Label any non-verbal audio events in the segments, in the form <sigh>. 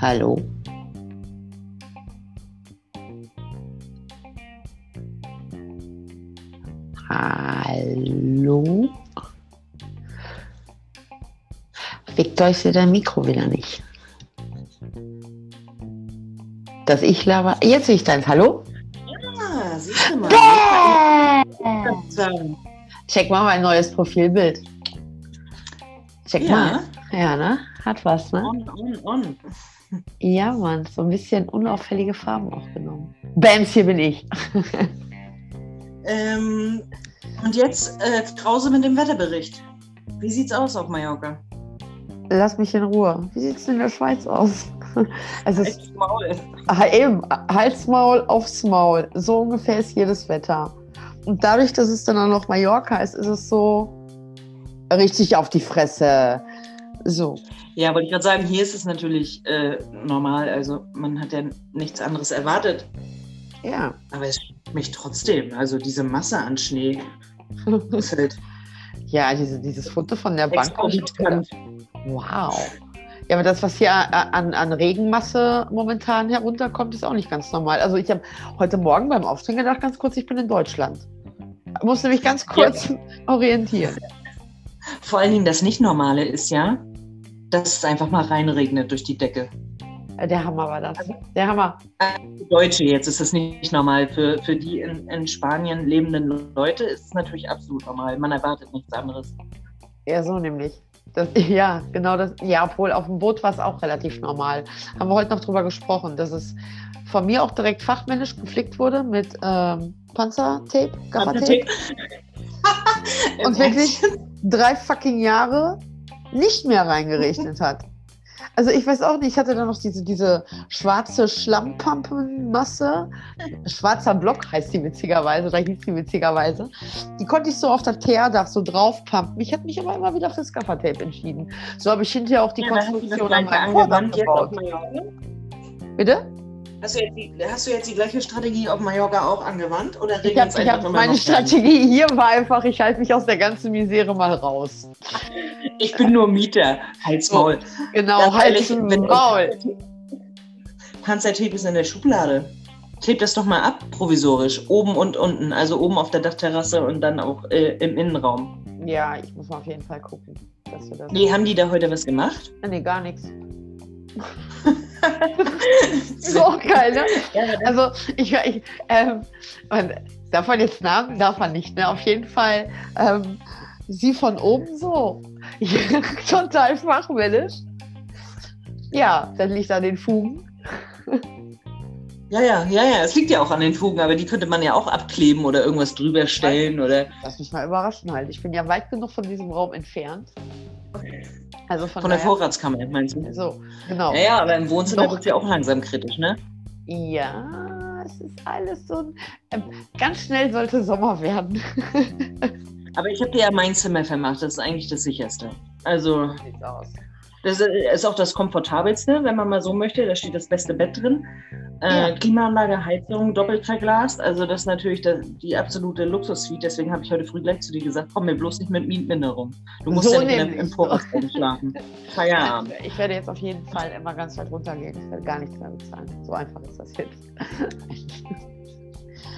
Hallo. Hallo. Ich sehe dein Mikro wieder nicht. Dass ich laber. Jetzt sehe ich deins. Hallo? Ja, siehst du mal. Bäh! Check mal mein neues Profilbild. Check Ja. mal. Ja, ne? Hat was, ne? On, on, on. Ja, Mann. So ein bisschen unauffällige Farben auch genommen. Bams, hier bin ich. <laughs> Ähm, und jetzt äh, Krause mit dem Wetterbericht. Wie sieht's aus auf Mallorca? Lass mich in Ruhe. Wie sieht es in der Schweiz aus? <laughs> Es ist Maul. Ah, eben, Halsmaul aufs Maul. So ungefähr ist jedes Wetter. Und dadurch, dass es dann auch noch Mallorca ist, ist es so richtig auf die Fresse. So. Ja, wollte ich gerade sagen, hier ist es natürlich äh, normal. Also man hat ja nichts anderes erwartet. Ja. Aber es mich trotzdem. Also diese Masse an Schnee <laughs> ist halt Ja, diese, dieses Foto von der Bank. Wow. Ja, aber das, was hier an, an Regenmasse momentan herunterkommt, ist auch nicht ganz normal. Also ich habe heute Morgen beim Aufstehen gedacht, ganz kurz, ich bin in Deutschland. Musste mich ganz kurz <laughs> orientieren. Vor allen Dingen das Nicht-Normale ist ja, dass es einfach mal reinregnet durch die Decke. Der Hammer war das. Der Hammer. Für Deutsche jetzt ist das nicht normal. Für, für die in, in Spanien lebenden Leute ist es natürlich absolut normal. Man erwartet nichts anderes. Ja, so nämlich. Das, <laughs> ja, genau das. Ja, obwohl auf dem Boot war es auch relativ normal. Haben wir heute noch drüber gesprochen, dass es von mir auch direkt fachmännisch geflickt wurde mit ähm, Panzertape, Gaffertape. Und wirklich <laughs> drei fucking Jahre nicht mehr reingerechnet hat. Also ich weiß auch nicht, ich hatte da noch diese, diese schwarze Schlammpampenmasse. Schwarzer Block heißt die witzigerweise, da hieß die witzigerweise. Die konnte ich so auf das Teerdach so draufpumpen. Ich hätte mich aber immer wieder fürs Gaffertape entschieden. So habe ich hinterher auch die Ja, Konstruktion an gleiche meinem gebaut. Bitte? Hast du, jetzt die, hast du jetzt die gleiche Strategie auf Mallorca auch angewandt? Oder Ich es ich hab, meine rein? Strategie hier war einfach, ich halte mich aus der ganzen Misere mal raus. Ich bin nur Mieter. Halt's Maul. Genau, halt wenn- Maul. Panzertape ist in der Schublade. Kleb das doch mal ab, provisorisch. Oben und unten. Also oben auf der Dachterrasse und dann auch äh, im Innenraum. Ja, ich muss mal auf jeden Fall gucken, dass wir das. Nee, haben die da heute was gemacht? Nee, gar nichts. <laughs> <laughs> So geil, ne? Das- Also, ich, ich ähm, man, darf man jetzt Namen? Darf man nicht, ne? Auf jeden Fall, ähm, sie von oben so. <laughs> Total fachmännisch. Ja, dann liegt an den Fugen. ja, ja, ja, ja. Es liegt ja auch an den Fugen, aber die könnte man ja auch abkleben oder irgendwas drüber stellen oder. Lass mich mal überraschen halt. Ich bin ja weit genug von diesem Raum entfernt. Also von, Von der Vorratskammer, meinst du? So, genau. Ja, ja, aber im Wohnzimmer Doch. wird es ja auch langsam kritisch, ne? Ja, es ist alles so ein. Ähm, ganz schnell sollte Sommer werden. <laughs> Aber ich habe dir ja mein Zimmer vermacht. Das ist eigentlich das sicherste. Also, Sieht's aus. Das ist auch das komfortabelste, wenn man mal so möchte. Da steht das beste Bett drin. Ja. Äh, Klimaanlage, Heizung, doppelt verglast. Also, das ist natürlich das, die absolute Luxus-Suite. Deswegen habe ich heute früh gleich zu dir gesagt: komm mir bloß nicht mit Mietminderung. Du musst So ja nicht im Vorratsraum schlafen. <laughs> Feierabend. Ich werde jetzt auf jeden Fall immer ganz weit runtergehen. Ich werde gar nichts mehr bezahlen. So einfach ist das jetzt. <laughs>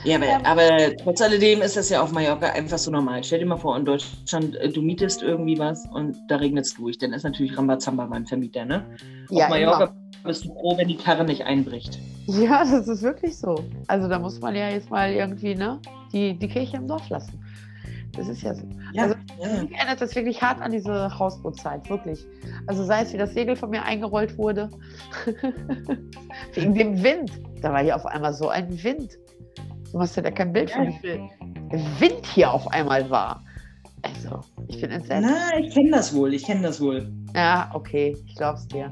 Ja, aber, aber trotz alledem ist das ja auf Mallorca einfach so normal. Stell dir mal vor, in Deutschland, äh, du mietest irgendwie was und da regnet es durch. Dann ist natürlich Rambazamba beim Vermieter, ne? Ja, auf Mallorca immer. bist du froh, wenn die Karre nicht einbricht. ja, das ist wirklich so. Also da muss man ja jetzt mal irgendwie ne, die, die Kirche im Dorf lassen. Das ist ja so. Ja, Also, ja. Mich erinnert das wirklich hart an diese Hausbootzeit, wirklich. Also sei es, wie das Segel von mir eingerollt wurde. <laughs> Wegen dem Wind. Da war hier auf einmal so ein Wind. Du hast ja da kein Bild von, Ja. wie viel Wind hier auf einmal war. Also, ich bin entsetzt. Na, ich kenne das wohl, ich kenne das wohl. Ja, okay, ich glaub's dir.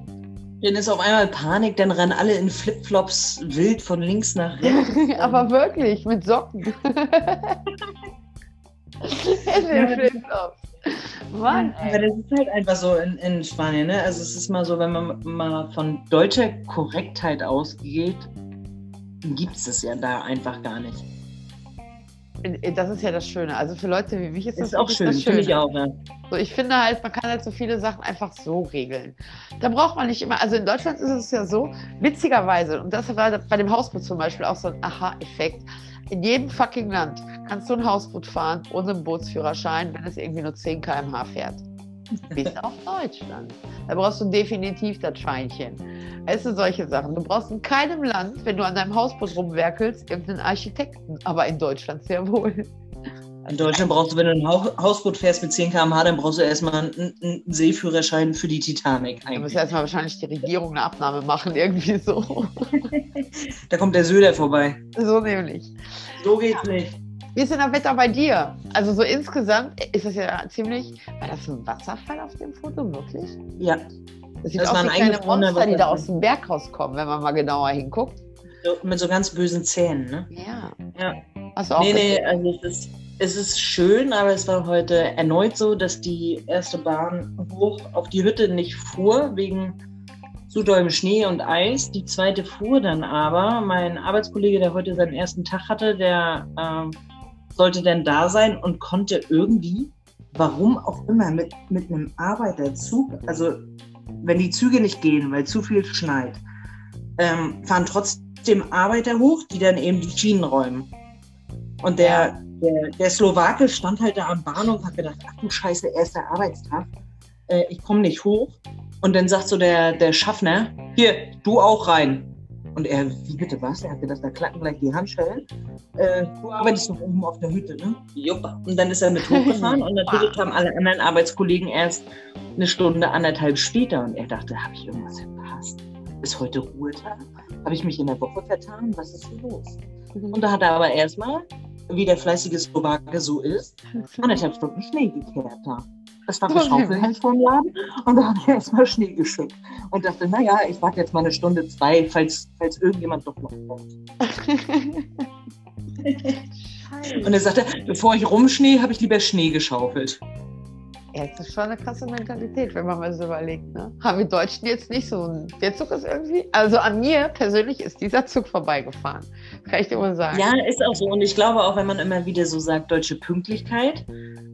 Dann ist auf einmal Panik, dann rennen alle in Flipflops wild von links nach rechts. <laughs> Aber wirklich, mit Socken. <laughs> In den Ja. Flipflops. Mann, Aber ey. das ist halt einfach so in, in Spanien, ne? Also es ist mal so, wenn man mal von deutscher Korrektheit ausgeht, gibt es das ja da einfach gar nicht. Das ist ja das Schöne. Also für Leute wie mich ist das Ist auch wirklich schön, das Schöne. ich auch. Ja. So, ich finde halt, man kann halt so viele Sachen einfach so regeln. Da braucht man nicht immer, also in Deutschland ist es ja so, witzigerweise, und das war bei dem Hausboot zum Beispiel auch so ein Aha-Effekt. In jedem fucking Land kannst du ein Hausboot fahren ohne einen Bootsführerschein, wenn es irgendwie nur 10 km/h fährt. Bis auf Deutschland. Da brauchst du definitiv das Scheinchen. Es sind solche Sachen. Du brauchst in keinem Land, wenn du an deinem Hausboot rumwerkelst, irgendeinen Architekten. Aber in Deutschland sehr wohl. In Deutschland brauchst du, wenn du ein Hausboot fährst mit 10 km/h, dann brauchst du erstmal einen, einen Seeführerschein für die Titanic. Da muss erstmal wahrscheinlich die Regierung eine Abnahme machen, irgendwie so. <laughs> da kommt der Söder vorbei. So nämlich. So geht's nicht. Wie ist denn das Wetter bei dir? Also so insgesamt ist das ja ziemlich. War das ein Wasserfall auf dem Foto, wirklich? Ja. Das sieht das aus wie kleine Monster, die da aus dem Berg rauskommen, wenn man mal genauer hinguckt. So, mit so ganz bösen Zähnen, ne? Ja. ja. Hast du auch nee, nee, also es ist, es ist schön, aber es war heute erneut so, dass die erste Bahn hoch auf die Hütte nicht fuhr, wegen zu dollem Schnee und Eis. Die zweite fuhr dann aber. Mein Arbeitskollege, der heute seinen ersten Tag hatte, der äh, sollte dann da sein und konnte irgendwie, warum auch immer, mit, mit einem Arbeiterzug, also wenn die Züge nicht gehen, weil zu viel schneit, ähm, fahren trotzdem Arbeiter hoch, die dann eben die Schienen räumen. Und der, der, der Slowake stand halt da am Bahnhof und hat gedacht, ach du Scheiße, erster Arbeitstag, äh, ich komme nicht hoch. Und dann sagt so der, der Schaffner, hier, du auch rein. Und er, wie bitte was? Er hat gedacht, da klacken gleich die Handschellen. Äh, du arbeitest noch oben auf der Hütte, ne? Jupp. Und dann ist er mit hochgefahren und <laughs> natürlich kamen alle anderen Arbeitskollegen erst eine Stunde, anderthalb später. Und er dachte, habe ich irgendwas verpasst? Ist heute Ruhetag? Habe ich mich in der Woche vertan? Was ist hier los? Und da hat er aber erstmal, wie der fleißige Slowake so ist, anderthalb Stunden Schnee gekehrt da. Das war vom Laden und da habe ich erstmal Schnee geschickt und dachte, naja, ich warte jetzt mal eine Stunde, zwei, falls, falls irgendjemand doch noch kommt. <laughs> und er sagte, bevor ich rumschnee, habe ich lieber Schnee geschaufelt. Ja, das ist schon eine krasse Mentalität, wenn man mal so überlegt. Ne? Haben wir Deutschen jetzt nicht so. Der Zug ist irgendwie. Also an mir persönlich ist dieser Zug vorbeigefahren. Kann ich dir mal sagen. Ja, ist auch so. Und ich glaube auch, wenn man immer wieder so sagt, deutsche Pünktlichkeit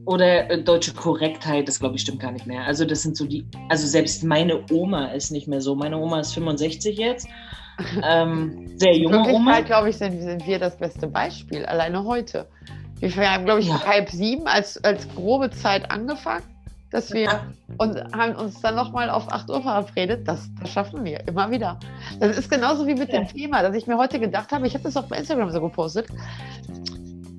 oder äh, deutsche Korrektheit, das glaube ich stimmt gar nicht mehr. Also das sind so die. Also selbst meine Oma ist nicht mehr so. Meine Oma ist 65 jetzt. Ähm, sehr junge Oma. glaube ich, sind, sind wir das beste Beispiel. Alleine heute. Wir haben, glaube ich, ja. halb sieben als, als grobe Zeit angefangen, dass wir und haben uns dann nochmal auf 8 Uhr verabredet. Das, das schaffen wir immer wieder. Das ist genauso wie mit ja. dem Thema, dass ich mir heute gedacht habe, ich habe das auch bei Instagram so gepostet.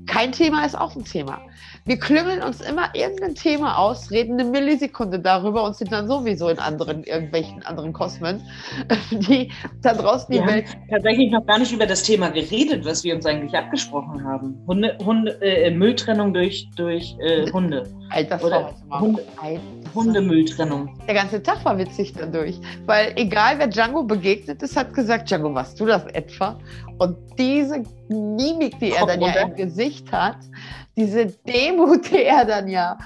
Kein Thema ist auch ein Thema. Wir klümmeln uns immer irgendein Thema aus, reden eine Millisekunde darüber und sind dann sowieso in anderen, irgendwelchen anderen Kosmen, <laughs> die da draußen die wir Welt. Haben tatsächlich noch gar nicht über das Thema geredet, was wir uns eigentlich abgesprochen haben. Hunde, Hunde, äh, Mülltrennung durch, durch äh, Hunde. Alter, Oder Hunde, Hundemülltrennung. Der ganze Tag war witzig dadurch. Weil egal wer Django begegnet ist, hat gesagt, Django, warst du das etwa? Und diese Mimik, die er dann ja im Gesicht hat, diese Demut, <laughs> die er dann ja,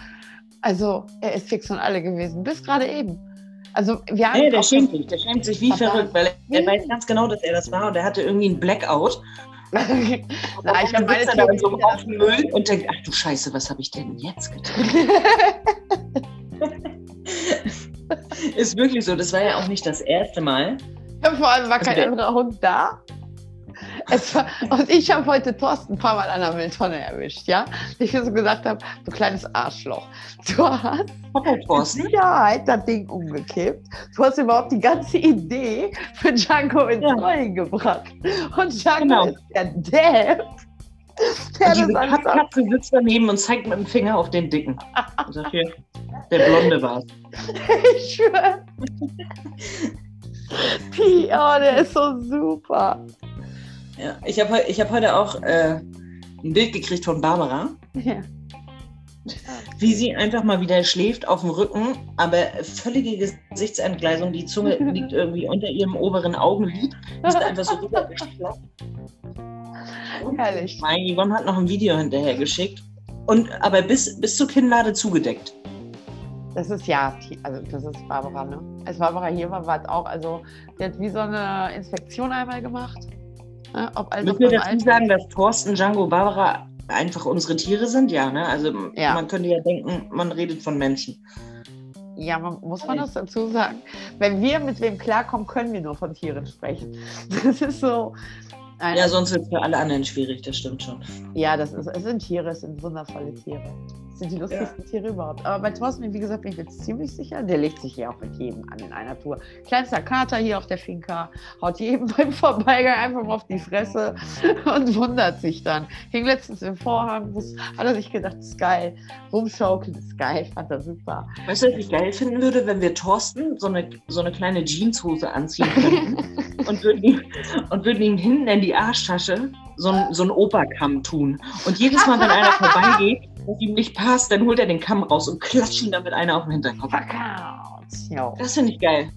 also er ist fix und alle gewesen, bis gerade eben. Also wir haben nee, der schämt sich, der schämt sich wie verrückt, weil er, er weiß ganz genau, dass er das war und er hatte irgendwie einen Blackout. <laughs> Na, ich habe meine da so auf Müll und denkt, ach du Scheiße, was habe ich denn jetzt getan? <laughs> <laughs> ist wirklich so, das war ja auch nicht das erste Mal. Ja, vor allem war also kein anderer Hund da. War, und ich habe heute Thorsten ein paar Mal an der Mülltonne erwischt, ja? Ich so gesagt habe, du kleines Arschloch, du hast mit Sicherheit das Ding umgekippt. Du hast überhaupt die ganze Idee für Django ins ja. Rollen gebracht. Und Django genau. ist der Depp. Der und diese Katze sitzt daneben und zeigt mit dem Finger auf den Dicken. Und sagt hier, der Blonde war's. <laughs> ich schwöre. oh, der ist so super. Ja, ich habe ich hab heute auch äh, ein Bild gekriegt von Barbara. Ja. Wie sie einfach mal wieder schläft auf dem Rücken, aber völlige Gesichtsentgleisung. Die Zunge liegt <laughs> irgendwie unter ihrem oberen Augenlid. Ist einfach so rübergeschlappt. Herrlich. Mein Yvonne hat noch ein Video hinterher geschickt. Und, aber bis, bis zur Kinnlade zugedeckt. Das ist ja, also das ist Barbara, ne? Als Barbara hier war, war es auch, also die hat wie so eine Inspektion einmal gemacht Ne? Ob also Müssen wir dazu sagen, dass Thorsten Django Barbara einfach unsere Tiere sind, ja, ne? Also Ja. man könnte ja denken, man redet von Menschen. Ja, man, muss man das dazu sagen? Wenn wir mit wem klarkommen, können wir nur von Tieren sprechen. Das ist so. Ein, Ja, sonst wird es für alle anderen schwierig, das stimmt schon. ja, das ist, es sind Tiere, es sind wundervolle Tiere. Sind die lustigsten Tiere überhaupt. Aber bei Thorsten, wie gesagt, bin ich jetzt ziemlich sicher, der legt sich hier auch mit jedem an in einer Tour. Kleinster Kater hier auf der Finca, haut jedem <laughs> beim Vorbeigang einfach mal auf die Fresse und wundert sich dann. Hing letztens im Vorhang, muss- hat er sich gedacht, das ist geil. Rumschaukeln ist geil, fand er super. Weißt du, was ich geil finden würde, wenn wir Thorsten so eine, so eine kleine Jeanshose anziehen könnten <laughs> und würden ihm, und würden ihm hinten in die Arschtasche so ein, so ein Oberkamm tun. Und jedes Mal, wenn einer <laughs> vorbeigeht, was ihm nicht passt, dann holt er den Kamm raus und klatscht ihn damit einer auf den Hinterkopf. Das finde ich geil.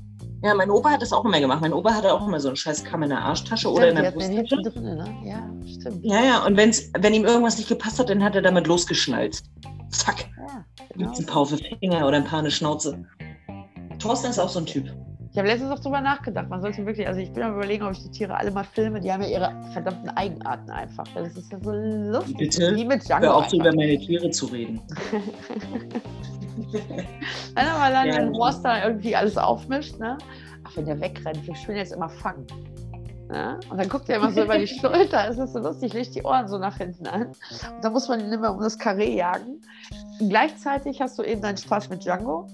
Ja, mein Opa hat das auch immer gemacht. Mein Opa hatte auch immer so einen scheiß Kamm in der Arschtasche oder in Stimmt, der die den Brusttasche. drin, ne? Ja, stimmt. Ja, ja, und wenn's, wenn ihm irgendwas nicht gepasst hat, dann hat er damit losgeschnalzt. Zack, Ja, gibt's ein genau. paar auf die Finger oder ein paar eine Schnauze. Thorsten ist auch so ein Typ. Ich habe letztens auch drüber nachgedacht. Man sollte wirklich, also ich bin am überlegen, ob ich die Tiere alle mal filme. Die haben ja ihre verdammten Eigenarten einfach. Das ist ja so lustig. Bitte? Wie mit Django. Hör auf, über meine Tiere zu reden. <laughs> Nein, aber dann, Ja. wenn Horst da irgendwie alles aufmischt, ne? Ach, wenn der wegrennt, ich will ihn jetzt immer fangen. Ne? Und dann guckt er immer so über die <laughs> Schulter, es ist so lustig, legt die Ohren so nach hinten an. Und dann muss man ihn immer um das Karree jagen. Und gleichzeitig hast du eben deinen Spaß mit Django.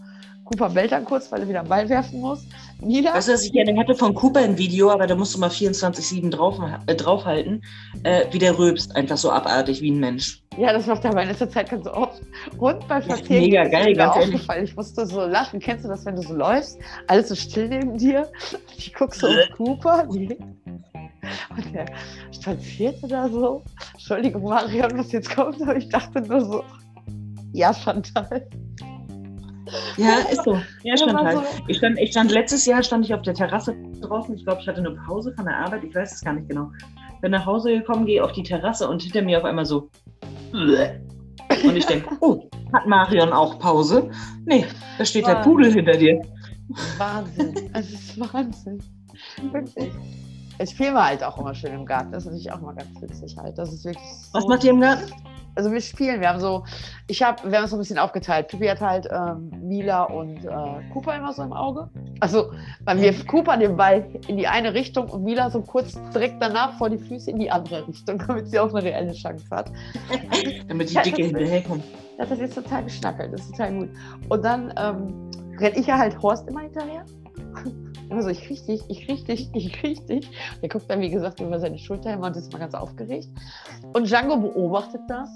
Cooper bellt dann kurz, weil er wieder einen Ball werfen muss. Mila, Weißt du, was ich gerne hatte von Cooper ein Video, aber da musst du mal 24-7 drauf, äh, draufhalten, äh, wie der rülpst, einfach so abartig wie ein Mensch. ja, das macht er aber in letzter Zeit ganz so oft. Und Ja, Spazieren mega ist mir geil, ganz aufgefallen. Ich musste so lachen. Kennst du das, wenn du so läufst? Alles so still neben dir. Ich guck so auf Cooper. Nee. Und der spazierte da so. Entschuldigung, Marion, was jetzt kommt, aber ich dachte nur so, ja, Chantal. Ja, ist so. Ja, Der Chantal. so- Ich stand, ich stand letztes Jahr stand ich auf der Terrasse draußen. Ich glaube, ich hatte eine Pause von der Arbeit. Ich weiß es gar nicht genau. Bin nach Hause gekommen, gehe auf die Terrasse und hinter mir auf einmal so. Und ich denke, oh, hat Marion auch Pause? Nee, da steht der Wow. Pudel hinter dir. Wahnsinn. Es ist Wahnsinn. <laughs> Wirklich. Ich filme halt auch immer schön im Garten. Das ist natürlich auch mal ganz witzig halt. Das ist wirklich Was so macht ihr im Garten? Also wir spielen, wir haben so, ich habe, wir haben es so ein bisschen aufgeteilt. Pippi hat halt ähm, Mila und äh, Cooper immer so im Auge. Also weil wir Cooper den Ball in die eine Richtung und Mila so kurz direkt danach vor die Füße in die andere Richtung, <laughs> damit sie auch eine reelle Chance hat. Damit die Dicke hinterherkommt. Das ist total geschnackelt, das ist total gut. Und dann ähm, renne ich ja halt Horst immer hinterher. Immer so, ich dich, ich dich, ich dich. Der guckt dann, wie gesagt, über seine Schulter immer und ist mal ganz aufgeregt. Und Django beobachtet das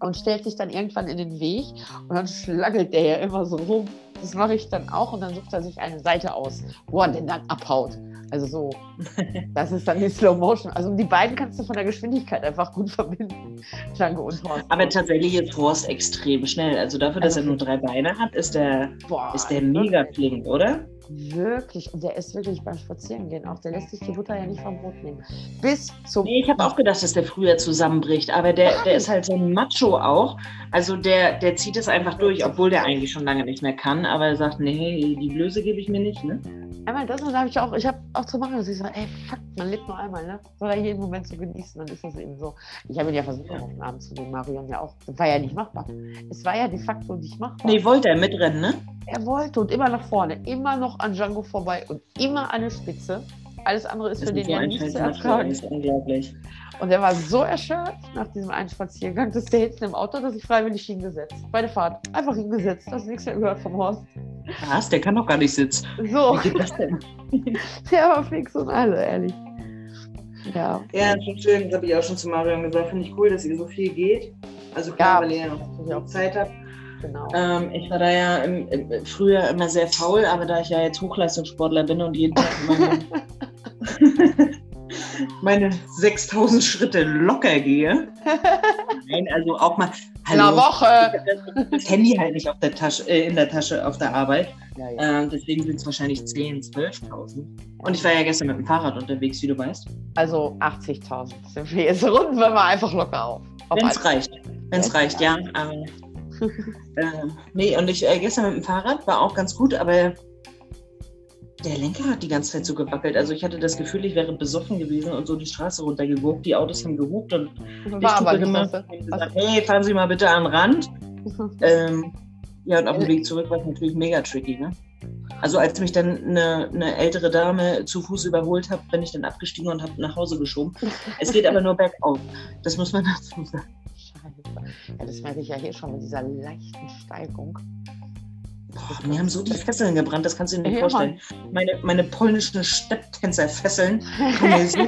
und stellt sich dann irgendwann in den Weg und dann schlagelt der ja immer so rum. Das mache ich dann auch und dann sucht er sich eine Seite aus, wo er den dann abhaut. Also so, <laughs> das ist dann die Slow Motion. Also die beiden kannst du von der Geschwindigkeit einfach gut verbinden, Django und Horst. Aber tatsächlich ist Horst extrem schnell. Also dafür, dass er nur drei Beine hat, ist der, Boah, ist der mega flink, oder? Wirklich. Und der ist wirklich beim Spazierengehen auch. Der lässt sich die Butter ja nicht vom Brot nehmen. Bis zum. Nee, ich habe auch gedacht, dass der früher zusammenbricht, aber der, der ist halt so ein Macho auch. Also der, der zieht es einfach durch, obwohl der eigentlich schon lange nicht mehr kann, aber er sagt, nee, die Blöße gebe ich mir nicht, ne? Einmal das und da habe ich auch, ich habe auch zu machen, dass ich sage, ey, fuck, man lebt nur einmal, ne? Soll er jeden Moment so genießen, dann ist das eben so. Ich habe ihn ja versucht, auch auf den Arm zu nehmen, Marion ja auch. Das war ja nicht machbar. Es war ja de facto nicht machbar. Nee, wollte er mitrennen, ne? Er wollte und immer nach vorne, immer noch an Django vorbei und immer an der Spitze. Alles andere ist für den ja nicht zu Das ertragen. ist unglaublich. Und er war so erschöpft nach diesem einen Spaziergang, dass der hinten im Auto, dass ich freiwillig hingesetzt. Bei der Fahrt. Einfach hingesetzt. Hast nichts mehr gehört vom Horst. Was? Der kann doch gar nicht sitzen. So, Wie geht das denn? <laughs> der war fix und alle, ehrlich. Ja. Ja, schon schön, das habe ich auch schon zu Marion gesagt. Finde ich cool, dass ihr so viel geht. Also Ja, klar, weil ihr ja noch auch. Zeit habt. Genau. Ähm, ich war da ja im, im, früher immer sehr faul, aber da ich ja jetzt Hochleistungssportler bin und jeden Tag meine, <laughs> <laughs> meine 6000 Schritte locker gehe. Nein, also auch mal. In einer Woche. Das Handy halt nicht auf der Tasche, äh, in der Tasche auf der Arbeit. Ja, ja. Ähm, deswegen sind es wahrscheinlich 10.000, 12.000. Und ich war ja gestern mit dem Fahrrad unterwegs, wie du weißt. Also 80.000 sind wir jetzt runden wir mal einfach locker auf. auf Wenn es reicht. Wenn es Wenn's reicht, ja. Aber, <laughs> äh, nee, und ich äh, gestern mit dem Fahrrad war auch ganz gut, aber Der Lenker hat die ganze Zeit so gewackelt. Also ich hatte das Gefühl, ich wäre besoffen gewesen und so die Straße runtergeguckt. Die Autos haben gehupt und ich gemacht und gesagt, hey, fahren Sie mal bitte an den Rand. <laughs> Ähm, ja, und auf dem Weg zurück war es natürlich mega tricky, ne? Also als mich dann eine, eine ältere Dame zu Fuß überholt hat, bin ich dann abgestiegen und habe nach Hause geschoben. Es geht aber nur bergauf. Das muss man <laughs> dazu sagen. Scheiße. Ja, das merke ich ja hier schon mit dieser leichten Steigung. Boah, mir haben so die Fesseln gebrannt, das kannst du dir nicht Ja, vorstellen. Meine, meine polnischen Stepptänzerfesseln <laughs> haben mir so,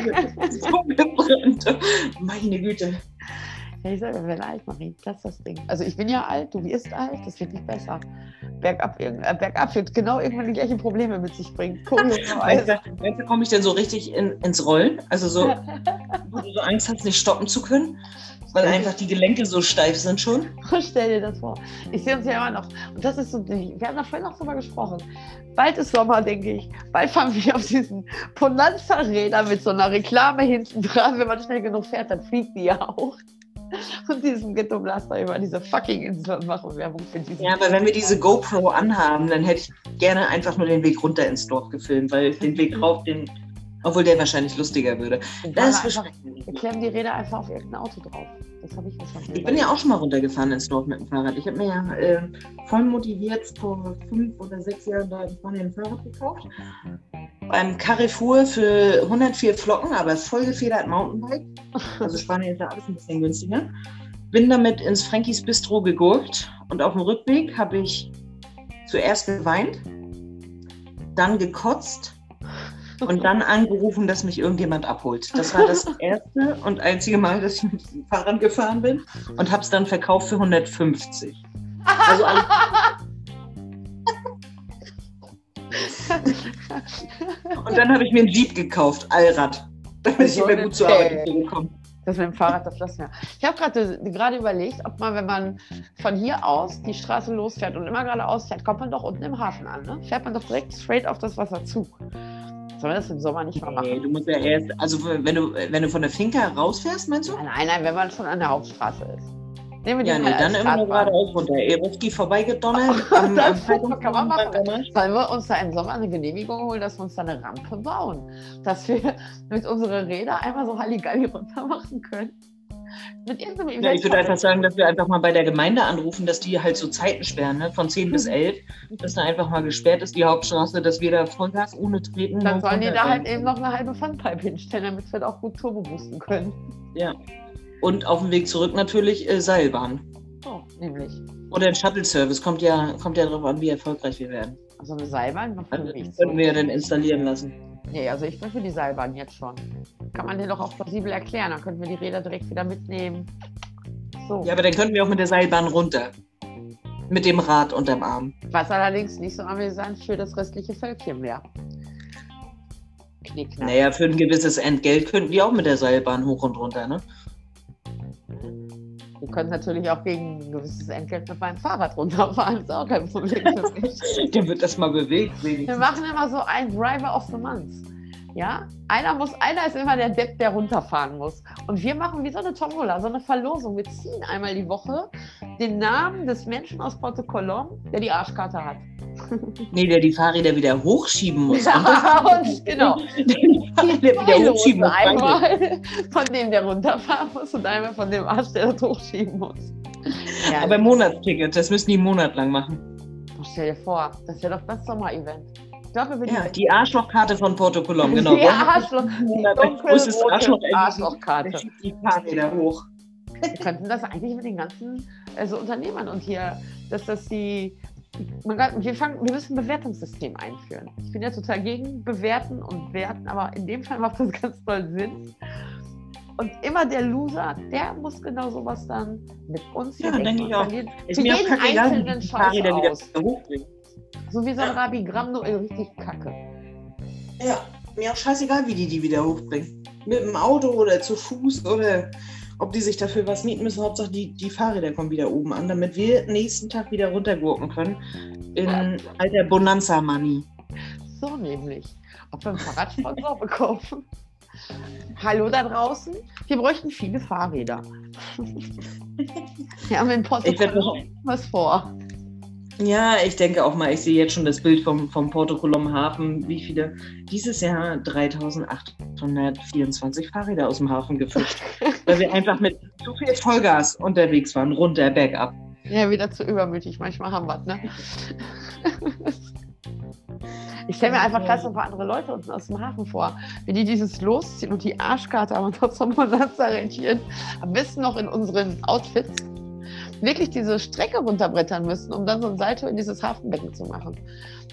so gebrannt. Meine Güte. Ja, ich sage, wir werden alt, Marie. Das ist das Ding. Also ich bin ja alt, du wirst alt, das wird nicht besser. Bergab, äh, bergab wird genau irgendwann die gleichen Probleme mit sich bringen. <laughs> Weißt du, komme ich denn so richtig in, ins Rollen? Also so, <laughs> wo du so Angst hast, nicht stoppen zu können, weil einfach die Gelenke so steif sind schon. Stell dir das vor. Ich sehe uns ja immer noch. Und das ist so, wir haben da vorhin noch drüber gesprochen. Bald ist Sommer, denke ich. Bald fahren wir auf diesen Bonanza-Rädern mit so einer Reklame hinten dran. Wenn man schnell genug fährt, dann fliegt die ja auch. Und diesen Ghetto-Blaster über diese fucking Insel machen Werbung für diesen. Ja, aber wenn wir diese GoPro anhaben, dann hätte ich gerne einfach nur den Weg runter ins Dorf gefilmt, weil den Weg rauf, den, obwohl der wahrscheinlich lustiger würde. Das dann einfach, wir klemmen die Räder einfach auf irgendein Auto drauf. Das habe ich schon Ich bin ja auch schon mal runtergefahren ins Dorf mit dem Fahrrad. Ich habe mir ja äh, voll motiviert vor fünf oder sechs Jahren da in Spanien ein Fahrrad gekauft. Beim Carrefour für 104 Flocken, aber voll gefedert Mountainbike. Also Spanien ist da alles ein bisschen günstiger. Bin damit ins Frankies Bistro gegurkt und auf dem Rückweg habe ich zuerst geweint, dann gekotzt und dann angerufen, dass mich irgendjemand abholt. Das war das <laughs> erste und einzige Mal, dass ich mit dem Fahrrad gefahren bin und habe es dann verkauft für 150. Also alles, <laughs> und dann habe ich mir ein Jeep gekauft, Allrad, damit ich immer gut zur. Arbeit komme. Das mit dem Fahrrad, das lassen wir. Ich habe gerade gerade überlegt, ob man, wenn man von hier aus die Straße losfährt und immer geradeaus fährt, kommt man doch unten im Hafen an. Ne? Fährt man doch direkt straight auf das Wasser zu. Sollen wir das im Sommer nicht mal Nee, machen? du musst ja erst, also wenn du, wenn du von der Finca rausfährst, meinst du? Nein, nein, wenn man schon an der Hauptstraße ist. Nehmen wir die Ja, nee, dann immer nur geradeaus runter. Erowski vorbeigedonnert. am- <laughs> Das am kann man machen. Freitag- Sollen wir uns da im Sommer eine Genehmigung holen, dass wir uns da eine Rampe bauen? Dass wir <laughs> mit unseren Rädern einmal so Halligalli runter machen können? Mit irgendeinem Ja, ich würde einfach sagen, dass wir einfach mal bei der Gemeinde anrufen, dass die halt so Zeiten sperren, ne? von 10 bis <laughs> 11, dass da einfach mal gesperrt ist, die Hauptstraße, dass wir da Vollgas ohne treten. Dann sollen die da halt eben noch eine halbe Funpipe hinstellen, damit wir da auch gut Turbo boosten können. Ja. Und auf dem Weg zurück natürlich äh, Seilbahn. So, nämlich. Oder ein Shuttle-Service, kommt ja, kommt ja darauf an, wie erfolgreich wir werden. Also eine Seilbahn noch für Also, das können wir ja dann installieren lassen. Nee, also ich bin für die Seilbahn jetzt schon. Kann man den doch auch plausibel erklären. Dann könnten wir die Räder direkt wieder mitnehmen. So. Ja, aber dann könnten wir auch mit der Seilbahn runter. Mit dem Rad unterm Arm. Was allerdings nicht so amüsant für das restliche Völkchen mehr. Knickknack. Naja, für ein gewisses Entgelt könnten die auch mit der Seilbahn hoch und runter, ne? Wir können natürlich auch gegen ein gewisses Entgelt mit meinem Fahrrad runterfahren. Ist auch kein Problem für mich. <laughs> Dann wird das mal bewegt. Wir wenigstens. machen immer so ein Driver of the Month. Ja, einer muss, einer ist immer der Depp, der runterfahren muss. Und wir machen wie so eine Tombola, so eine Verlosung. Wir ziehen einmal die Woche den Namen des Menschen aus Porto Colom, der die Arschkarte hat. <laughs> Nee, der die Fahrräder wieder hochschieben muss. Ja, und <laughs> genau. <laughs> die Fahrräder wieder hochschieben muss. Einmal von dem, der runterfahren muss und einmal von dem Arsch, der das hochschieben muss. Ja, Aber Monatsticket, das müssen die einen Monat lang machen. stell dir vor, das wäre doch das Sommer-Event. Glaube, wir Ja, die Arschlochkarte von Porto Colom, <laughs> genau. Die Arschloch, die Arschloch Arschlochkarte. die Fahrräder hoch. Wir könnten das eigentlich mit den ganzen also Unternehmern und hier, dass das die. Kann, wir, fangen, wir müssen ein Bewertungssystem einführen. Ich bin ja total gegen Bewerten und Werten, aber in dem Fall macht das <laughs> ganz toll Sinn. Und immer der Loser, der muss genau sowas dann mit uns Ja, direkt denke ich auch. Für jeden einzelnen Fahrräder wieder hochbringen. So wie so ein Rabigramm, nur in richtig kacke. Ja, mir auch scheißegal, wie die die wieder hochbringen. Mit dem Auto oder zu Fuß oder ob die sich dafür was mieten müssen. Hauptsache, die, die Fahrräder kommen wieder oben an, damit wir nächsten Tag wieder runtergurken können. In alter Bonanza-Money. So nämlich. Ob wir einen Fahrradsponsor <laughs> bekommen. Hallo da draußen. Wir bräuchten viele Fahrräder. Wir haben in Portugal was vor. Ja, ich denke auch mal, ich sehe jetzt schon das Bild vom, vom Porto Colom Hafen, wie viele dieses Jahr 3824 Fahrräder aus dem Hafen gefischt, <laughs> weil wir einfach mit zu viel Vollgas unterwegs waren, runter, bergab. Ja, wieder zu übermütig. Manchmal haben wir ne? <laughs> Ich stelle mir einfach ganz ein paar andere Leute unten aus dem Hafen vor, wie die dieses losziehen und die Arschkarte haben und uns vom Bonanza rentieren. Am besten noch in unseren Outfits wirklich diese Strecke runterbrettern müssen, um dann so ein Salto in dieses Hafenbecken zu machen.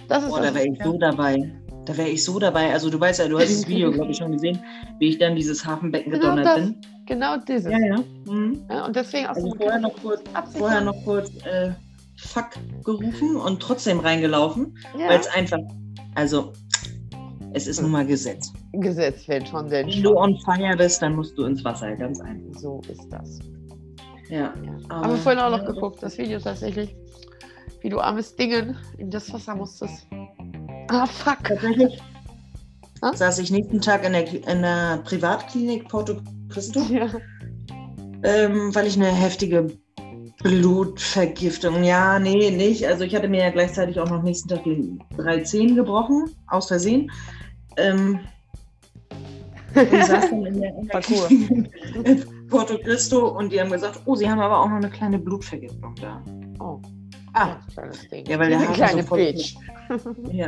Das ist Boah, da wäre ich so dabei. Da wäre ich so dabei. Also du weißt ja, du hast das Video, glaube ich, schon gesehen, wie ich dann dieses Hafenbecken genau gedonnert das, bin. Genau dieses. Ja, ja. Mhm. ja und deswegen auch also so vorher noch kurz, vorher noch kurz äh, Fuck gerufen und trotzdem reingelaufen, ja. weil es einfach, also es ist nun mal Gesetz. Gesetz fällt schon denn. Wenn du on fire bist, dann musst du ins Wasser, ganz einfach. So ist das. Ja. ja. Aber Haben wir vorhin auch noch geguckt, das Video tatsächlich, wie du armes Dingen in das Wasser musstest. Ah, fuck. Tatsächlich ah? saß ich nächsten Tag in der, in der Privatklinik Porto Cristo, ja. ähm, weil ich eine heftige Blutvergiftung. Ja, nee, nicht. Also ich hatte mir ja gleichzeitig auch noch nächsten Tag die drei Zehen gebrochen, aus Versehen. Ähm, und saß dann in der, in der <laughs> Porto Cristo und die haben gesagt, oh, sie haben aber auch noch eine kleine Blutvergiftung da. Oh. Ah, ja, weil der eine Hafen kleine so voll, ja.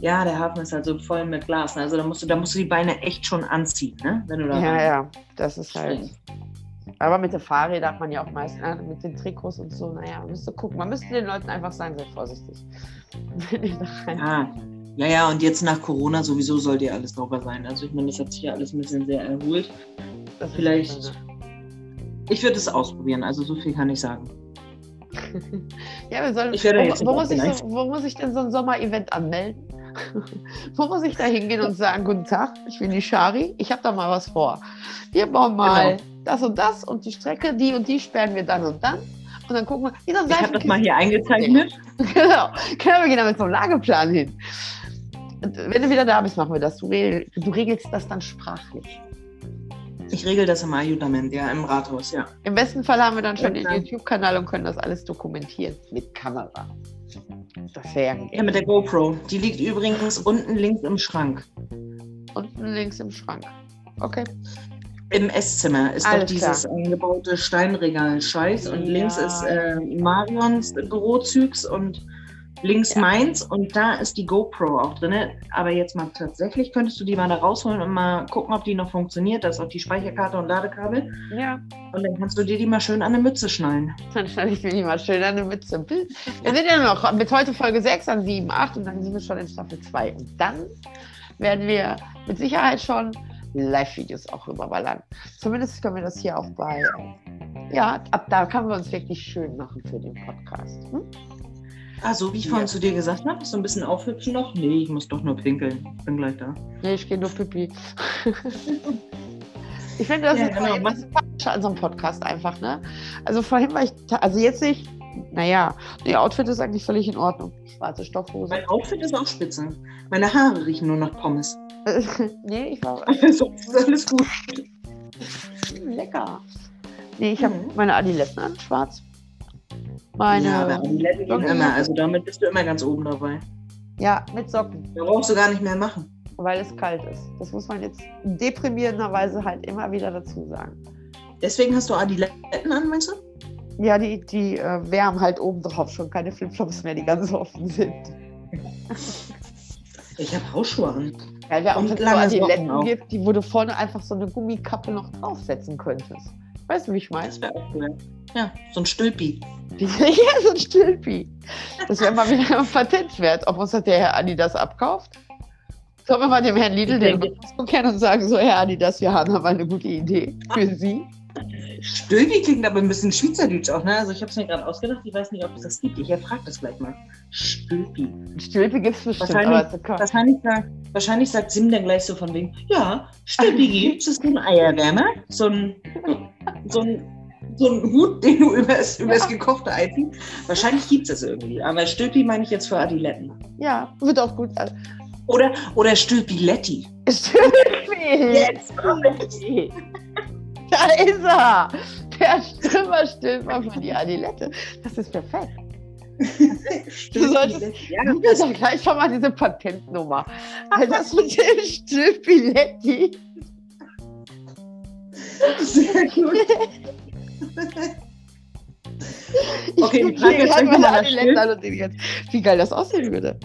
ja, der Hafen ist halt so voll mit Glas. Ne? Also da musst du, da musst du die Beine echt schon anziehen, ne? Wenn du da ja, ja, das ist halt. Aber mit den Fahrrädern hat man ja auch meist, ne? mit den Trikots und so, naja, man müsste gucken. Man müsste den Leuten einfach sagen, seid vorsichtig. <laughs> ja. ja, ja, und jetzt nach Corona sowieso sollte ja alles sauber sein. Also ich meine, das hat sich ja alles ein bisschen sehr erholt. Das Vielleicht. Ich würde es ausprobieren, also so viel kann ich sagen. <laughs> ja, wir sollen. Ich werde wo, wo, muss ich so, wo muss ich denn so ein Sommer-Event anmelden? <laughs> wo muss ich da hingehen und sagen, guten Tag, ich bin die Shari, ich habe da mal was vor. Wir bauen mal genau. das und das und die Strecke, die und die sperren wir dann und dann. Und dann gucken wir, ein Ich habe das mal hier eingezeichnet. <laughs> genau. Genau, wir gehen da mit so einem Lageplan hin. Und wenn du wieder da bist, machen wir das. Du, regel, du regelst das dann sprachlich. Ich regel das im Ayudament, ja, im Rathaus, ja. Im besten Fall haben wir dann schon den YouTube-Kanal und können das alles dokumentieren mit Kamera. Das wäre ja, mit der GoPro. Die liegt übrigens unten links im Schrank. Unten links im Schrank. Okay. Im Esszimmer ist Alles doch dieses klar. eingebaute Steinregal-Scheiß und ja. links ist äh, Marions Bürozügs und links ja. meins und da ist die GoPro auch drin. Aber jetzt mal tatsächlich könntest du die mal da rausholen und mal gucken, ob die noch funktioniert. Da ist auch die Speicherkarte und Ladekabel. Ja. Und dann kannst du dir die mal schön an eine Mütze schnallen. Dann schnalle ich mir die mal schön an eine Mütze. Wir sind ja noch mit heute Folge 6, dann 7, 8 und dann sind wir schon in Staffel 2. Und dann werden wir mit Sicherheit schon Live-Videos auch rüberballern. Zumindest können wir das hier auch bei. Ja, ab da können wir uns wirklich schön machen für den Podcast. Hm? Ah, so wie ich vorhin zu dir gesagt habe, so ein bisschen aufhübschen noch? Nee, ich muss doch nur pinkeln. Ich bin gleich da. Nee, ich gehe nur pipi. <laughs> ich finde, das ja, ist genau. sympathisch an so einem Podcast einfach, ne? Also vorhin war ich, also jetzt nicht, naja, ihr Outfit ist eigentlich völlig in Ordnung. Schwarze Stoffhose. Mein Outfit ist auch spitze. Meine Haare riechen nur nach Pommes. <laughs> nee, ich war. <laughs> Also, alles gut. Lecker. Nee, ich habe mhm. meine Adiletten an, schwarz. Meine ja, aber Adiletten gehen immer. Also damit bist du immer ganz oben dabei. Ja, mit Socken. Da brauchst du gar nicht mehr machen. Weil es kalt ist. Das muss man jetzt deprimierenderweise halt immer wieder dazu sagen. Deswegen hast du Adiletten an, meinst du? Ja, die, die äh, wärmen halt oben drauf schon keine Flipflops mehr, die ganz offen sind. <laughs> Ich habe Hausschuhe an. Ja, wir auch so Adiletten gibt, die wo du vorne einfach so eine Gummikappe noch draufsetzen könntest. Weißt du, wie ich meine? Das wäre auch cool. Ja, so ein Stülpi. <laughs> ja, so ein Stülpi. Das wäre mal wieder ein Patent wert, ob uns das der Herr Adidas abkauft. Sollen wir mal dem Herrn Lidl den Rücken kennen und sagen, so Herr Adidas, wir haben aber eine gute Idee für Sie. Stülpi klingt aber ein bisschen Schweizerdeutsch auch, ne? Also ich habe es mir gerade ausgedacht, ich weiß nicht, ob es das gibt. Ich erfrage das gleich mal. Stülpi. Stülpi gibt es bestimmt. Wahrscheinlich, wahrscheinlich, sagt, wahrscheinlich sagt Sim dann gleich so von wegen, ja, Stülpi <laughs> gibt es, ist ein Eierwärmer, so ein, so ein so ein Hut, den du übers, übers ja. gekochte Ei ziehst. Wahrscheinlich gibt es das irgendwie. Aber Stülpi meine ich jetzt für Adiletten. Ja, wird auch gut. Oder, oder Stülpiletti. Stülpi! Jetzt kommt <laughs> Da ist er! Der Stümper Stülper für die Adilette. Das ist perfekt. Du solltest ja, doch gleich schon mal diese Patentnummer. Weil das mit dem Stülpiletti. Sehr gut. okay, ich frage jetzt mal Wie geil das aussehen würde.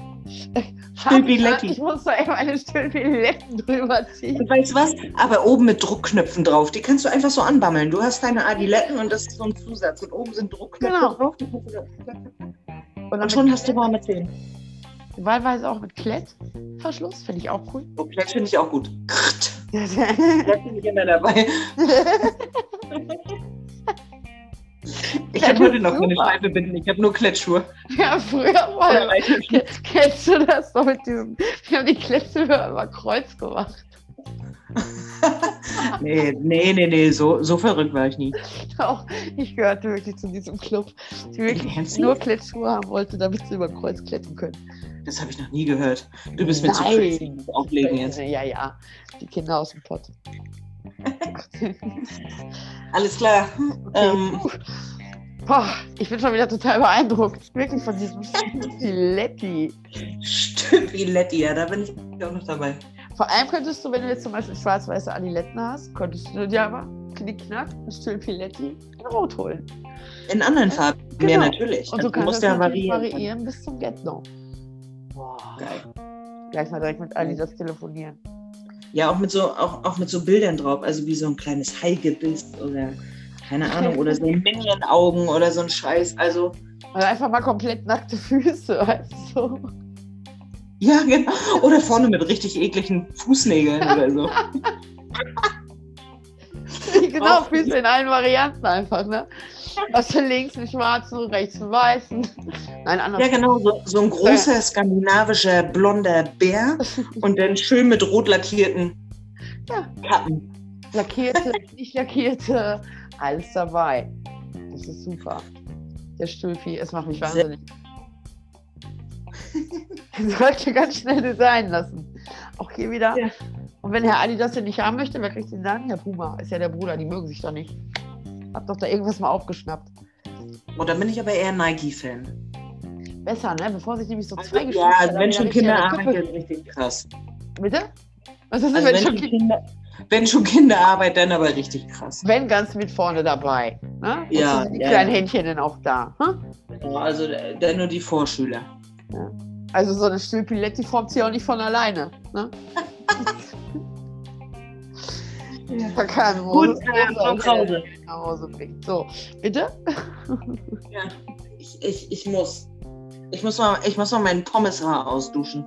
Stülpiletti. Ich muss da immer eine Stülpiletten drüber ziehen. Und weißt du was? Aber oben mit Druckknöpfen drauf. Die kannst du einfach so anbammeln. Du hast deine Adiletten und das ist so ein Zusatz. Und oben sind Druckknöpfe Genau. drauf. Und, und schon hast du warme Zähne. Wahlweise auch mit Klettverschluss, finde ich auch cool. Oh, Klett finde ich auch gut. <laughs> Klett bin ich immer dabei. <laughs> Ich habe heute noch keine. Scheibe binden. Ich habe nur Klettschuhe. ja, früher mal. <laughs> Kennst du das noch mit diesem? Wir haben die Kletze über Kreuz gemacht. <laughs> nee, nee, nee, nee. So, so verrückt war ich nie. Auch ich gehörte wirklich zu diesem Club, die wirklich Ernsthaft? nur Klettschuhe haben wollte, damit sie über Kreuz klettern können. Das habe ich noch nie gehört. Du bist mir zu crazy. Auflegen jetzt. Ja, ja. Die Kinder aus dem Pott. <laughs> Alles klar. Ähm, Boah, ich bin schon wieder total beeindruckt. Wirklich von diesem Stiletti. Stüppiletti, ja, da bin ich auch noch dabei. Vor allem könntest du, wenn du jetzt zum Beispiel schwarz-weiße Adiletten hast, könntest du dir aber knickknack ein Stülpiletti in Rot holen. In anderen Farben. Ja, Genau. natürlich. Und Also, du kannst musst ja variieren. variieren bis zum Get-No. Boah. Geil. Gleich mal direkt mit Adidas telefonieren. Ja, auch mit so, auch, auch mit so Bildern drauf, also wie so ein kleines Haigebiss oder keine Ahnung, oder so Minion-Augen oder so ein Scheiß. Also, Also einfach mal komplett nackte Füße, <laughs> weißt du. ja, genau. Oder vorne mit richtig ekligen Fußnägeln oder so. <laughs> genau, Oh. Füße in allen Varianten einfach, ne? Hast du links einen schwarzen, rechts einen weißen. Nein, anders. Ja, genau, so, so ein großer skandinavischer blonder Bär <laughs> und dann schön mit rot lackierten Ja. Kappen. Lackierte, nicht lackierte, alles dabei. Das ist super. Der Stülpi, es macht mich wahnsinnig. <laughs> Sollte ganz schnell designen lassen. Auch hier wieder. Ja. Und wenn Herr Adi das denn nicht haben möchte, wer kriegt den dann? Herr Puma ist ja der Bruder, die mögen sich doch nicht. Hab doch da irgendwas mal aufgeschnappt. Oh, da bin ich aber eher Nike-Fan. Besser, ne? Bevor sich nämlich so zwei Ja, also wenn schon richtig an der Kinderarbeit Kuppe- ist richtig krass. Bitte? Was ist denn, Also wenn, wenn schon schon, Ki- Kinder, wenn schon Kinderarbeit, dann aber richtig krass. wenn ganz mit vorne dabei? Ne? Und Ja, sind die ja, kleinen ja. Händchen denn auch da? Hm? Genau, Also äh, dann nur die Vorschüler. Also so eine Stülpiletti formt sie auch nicht von alleine. Ne? Kann Gut, äh, Frau Krause. nach Hause bringt. So, bitte? Ja, ich, ich, ich muss. Ich muss, mal, ich muss mal meinen Pommeshaar ausduschen.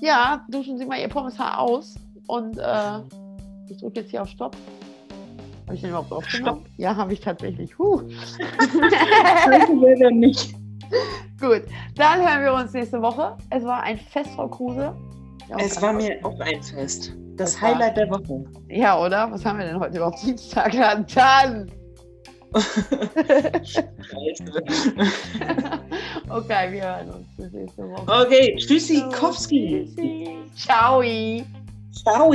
Ja, duschen Sie mal Ihr Pommeshaar aus und äh, ich drücke jetzt hier auf Stopp. Habe ich den überhaupt aufgenommen? Ja, habe ich tatsächlich. Huh. <laughs> Leider nicht. Gut, dann hören wir uns nächste Woche. Es war ein Fest, Frau Kruse. Ja, Es war mir auch ein Fest. Das Das war- Highlight der Woche. Ja, oder? Was haben wir denn heute überhaupt? Dienstag? Ja, dann! <laughs> okay, wir hören uns bis nächste Woche. Okay, Tschüssikowski. Tschüssi. Ciao. Ciao.